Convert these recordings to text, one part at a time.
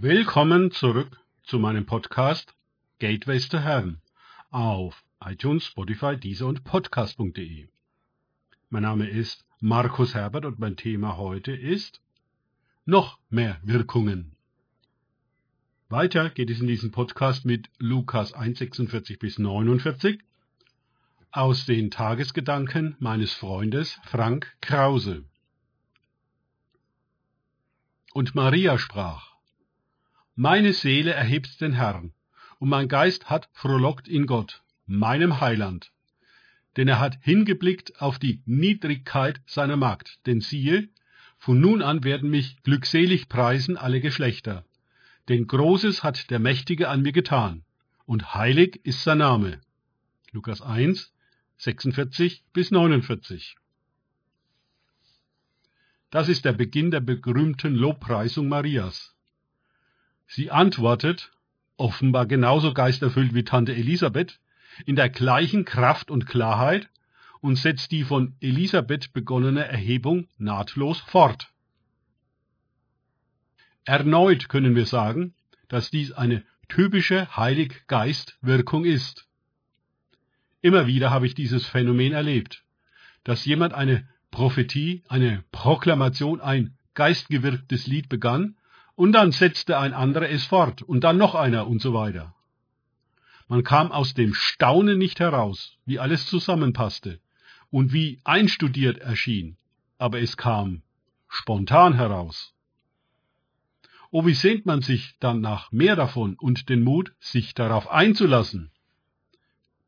Willkommen zurück zu meinem Podcast Gateways to Heaven auf iTunes, Spotify, Deezer und Podcast.de. Mein Name ist Markus Herbert und mein Thema heute ist noch mehr Wirkungen. Weiter geht es in diesem Podcast mit Lukas 1,46 bis 49 aus den Tagesgedanken meines Freundes Frank Krause. Und Maria sprach, Meine Seele erhebt den Herrn, und mein Geist hat frohlockt in Gott, meinem Heiland. Denn er hat hingeblickt auf die Niedrigkeit seiner Magd. Denn siehe, von nun an werden mich glückselig preisen alle Geschlechter. Denn Großes hat der Mächtige an mir getan, und heilig ist sein Name. Lukas 1, 46 bis 49. Das ist der Beginn der berühmten Lobpreisung Marias. Sie antwortet, offenbar genauso geisterfüllt wie Tante Elisabeth, in der gleichen Kraft und Klarheit und setzt die von Elisabeth begonnene Erhebung nahtlos fort. Erneut können wir sagen, dass dies eine typische Heiliggeist-Wirkung ist. Immer wieder habe ich dieses Phänomen erlebt, dass jemand eine Prophetie, eine Proklamation, ein geistgewirktes Lied begann, und dann setzte ein anderer es fort, und dann noch einer und so weiter. Man kam aus dem Staunen nicht heraus, wie alles zusammenpasste und wie einstudiert erschien, aber es kam spontan heraus. Oh, wie sehnt man sich dann nach mehr davon und den Mut, sich darauf einzulassen?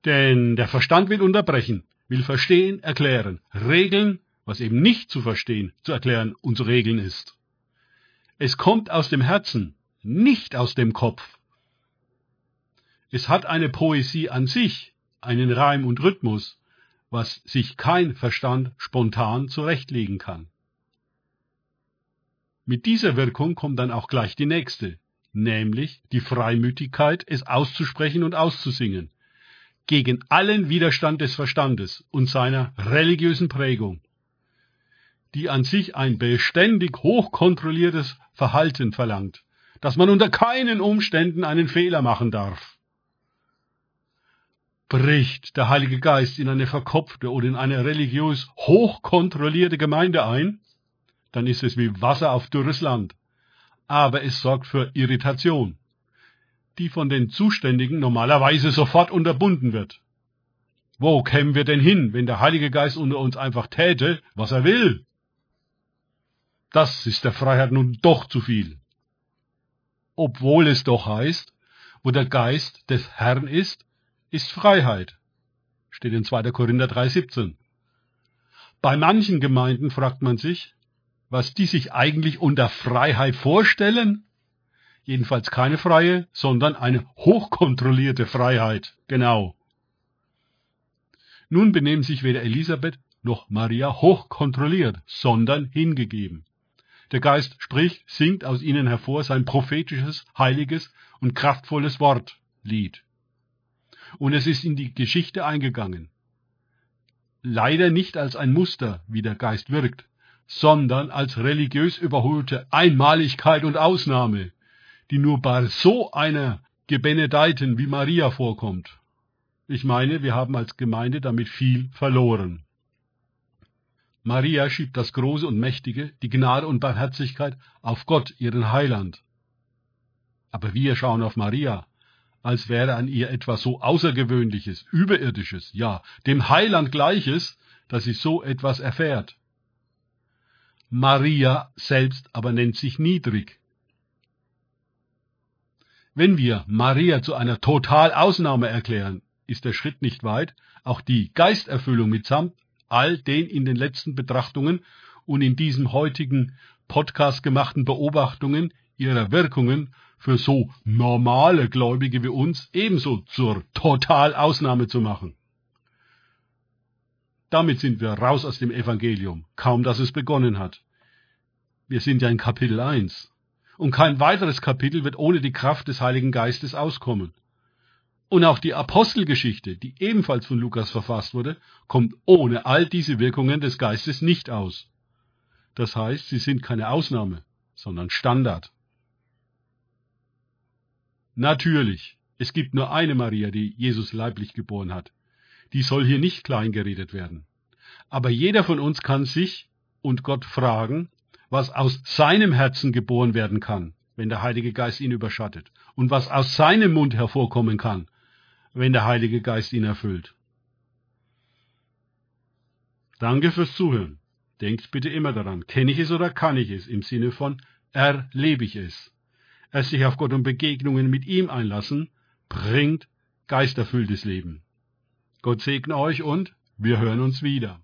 Denn der Verstand will unterbrechen, will verstehen, erklären, regeln, was eben nicht zu verstehen, zu erklären und zu regeln ist. Es kommt aus dem Herzen, nicht aus dem Kopf. Es hat eine Poesie an sich, einen Reim und Rhythmus, was sich kein Verstand spontan zurechtlegen kann. Mit dieser Wirkung kommt dann auch gleich die nächste, nämlich die Freimütigkeit, es auszusprechen und auszusingen, gegen allen Widerstand des Verstandes und seiner religiösen Prägung, die an sich ein beständig hochkontrolliertes Verhalten verlangt, dass man unter keinen Umständen einen Fehler machen darf. Bricht der Heilige Geist in eine verkopfte oder in eine religiös hochkontrollierte Gemeinde ein, dann ist es wie Wasser auf dürres Land. Aber es sorgt für Irritation die von den Zuständigen normalerweise sofort unterbunden wird. Wo kämen wir denn hin, wenn der Heilige Geist unter uns einfach täte, was er will? Das ist der Freiheit nun doch zu viel. Obwohl es doch heißt, wo der Geist des Herrn ist, ist Freiheit. Steht in 2. Korinther 3,17. Bei manchen Gemeinden fragt man sich, was die sich eigentlich unter Freiheit vorstellen Jedenfalls keine freie, sondern eine hochkontrollierte Freiheit. Genau. Nun benehmen sich weder Elisabeth noch Maria hochkontrolliert, sondern hingegeben. Der Geist spricht, singt aus ihnen hervor sein prophetisches, heiliges und kraftvolles Wort, Lied. Und es ist in die Geschichte eingegangen. Leider nicht als ein Muster, wie der Geist wirkt, sondern als religiös überholte Einmaligkeit und Ausnahme, die nur bei so einer Gebenedeiten wie Maria vorkommt. Ich meine, wir haben als Gemeinde damit viel verloren. Maria schiebt das Große und Mächtige, die Gnade und Barmherzigkeit auf Gott, ihren Heiland. Aber wir schauen auf Maria, als wäre an ihr etwas so Außergewöhnliches, Überirdisches, ja, dem Heiland gleiches, dass sie so etwas erfährt. Maria selbst aber nennt sich niedrig, wenn wir Maria zu einer Totalausnahme erklären, ist der Schritt nicht weit, auch die Geisterfüllung mitsamt all den in den letzten Betrachtungen und in diesem heutigen Podcast gemachten Beobachtungen ihrer Wirkungen für so normale Gläubige wie uns ebenso zur Totalausnahme zu machen. Damit sind wir raus aus dem Evangelium, kaum dass es begonnen hat. Wir sind ja in Kapitel 1 und kein weiteres Kapitel wird ohne die Kraft des Heiligen Geistes auskommen. Und auch die Apostelgeschichte, die ebenfalls von Lukas verfasst wurde, kommt ohne all diese Wirkungen des Geistes nicht aus. Das heißt, sie sind keine Ausnahme, sondern Standard. Natürlich, es gibt nur eine Maria, die Jesus leiblich geboren hat. Die soll hier nicht kleingeredet werden. Aber jeder von uns kann sich und Gott fragen, was aus seinem Herzen geboren werden kann, wenn der Heilige Geist ihn überschattet, und was aus seinem Mund hervorkommen kann, wenn der Heilige Geist ihn erfüllt. Danke fürs Zuhören. Denkt bitte immer daran, kenne ich es oder kann ich es, im Sinne von erlebe ich es. Es sich auf Gott und Begegnungen mit ihm einlassen, bringt geisterfülltes Leben. Gott segne euch und wir hören uns wieder.